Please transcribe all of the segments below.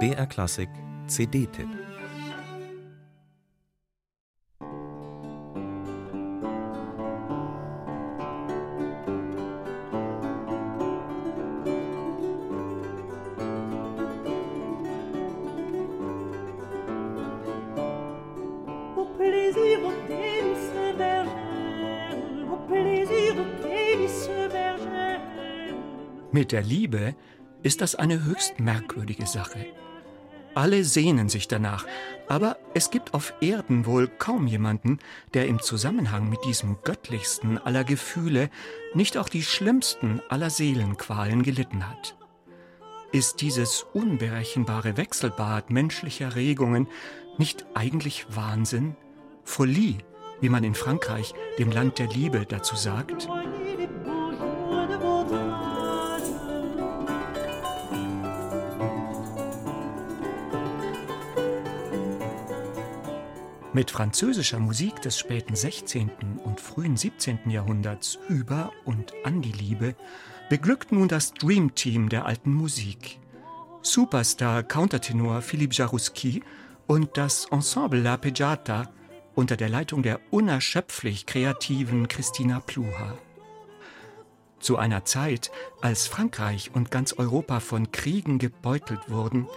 BR Klassik CD-Tipp Mit der Liebe ist das eine höchst merkwürdige Sache. Alle sehnen sich danach, aber es gibt auf Erden wohl kaum jemanden, der im Zusammenhang mit diesem göttlichsten aller Gefühle nicht auch die schlimmsten aller Seelenqualen gelitten hat. Ist dieses unberechenbare Wechselbad menschlicher Regungen nicht eigentlich Wahnsinn? Folie, wie man in Frankreich, dem Land der Liebe, dazu sagt? Mit französischer Musik des späten 16. und frühen 17. Jahrhunderts über und an die Liebe beglückt nun das Dream Team der alten Musik. Superstar Countertenor Philippe Jarouski und das Ensemble La Peggiata unter der Leitung der unerschöpflich kreativen Christina Pluha. Zu einer Zeit, als Frankreich und ganz Europa von Kriegen gebeutelt wurden,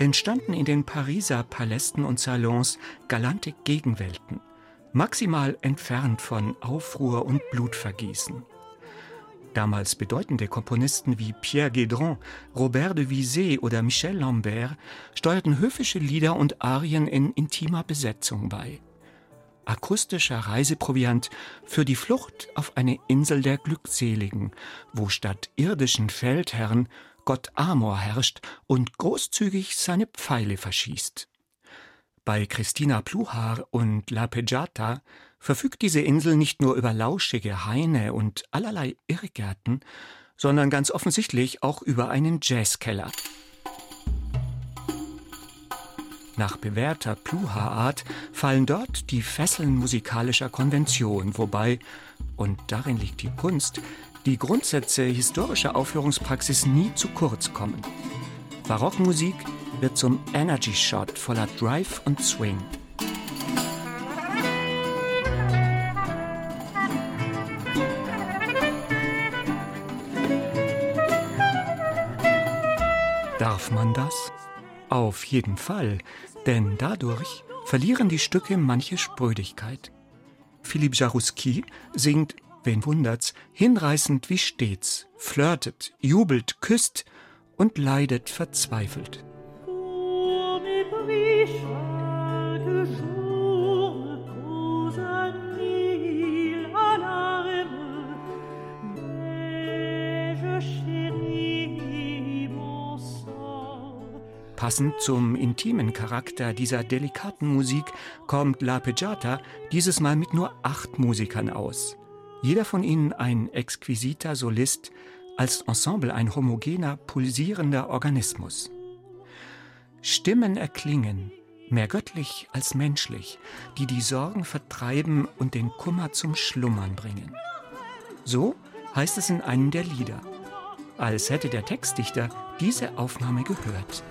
entstanden in den Pariser Palästen und Salons galante Gegenwelten, maximal entfernt von Aufruhr und Blutvergießen. Damals bedeutende Komponisten wie Pierre Guédron, Robert de Visé oder Michel Lambert steuerten höfische Lieder und Arien in intimer Besetzung bei. Akustischer Reiseproviant für die Flucht auf eine Insel der Glückseligen, wo statt irdischen Feldherren Gott Amor herrscht und großzügig seine Pfeile verschießt. Bei Christina Pluhar und La Peggiata verfügt diese Insel nicht nur über lauschige Haine und allerlei Irrgärten, sondern ganz offensichtlich auch über einen Jazzkeller. Nach bewährter Pluha-Art fallen dort die Fesseln musikalischer Konvention, wobei, und darin liegt die Kunst, die Grundsätze historischer Aufführungspraxis nie zu kurz kommen. Barockmusik wird zum Energy Shot voller Drive und Swing. Darf man das? Auf jeden Fall, denn dadurch verlieren die Stücke manche Sprödigkeit. Philippe Jarouski singt wen wundert's, hinreißend wie stets, flirtet, jubelt, küsst und leidet verzweifelt. Passend zum intimen Charakter dieser delikaten Musik kommt La Peggiata dieses Mal mit nur acht Musikern aus. Jeder von ihnen ein exquisiter Solist, als Ensemble ein homogener, pulsierender Organismus. Stimmen erklingen, mehr göttlich als menschlich, die die Sorgen vertreiben und den Kummer zum Schlummern bringen. So heißt es in einem der Lieder, als hätte der Textdichter diese Aufnahme gehört.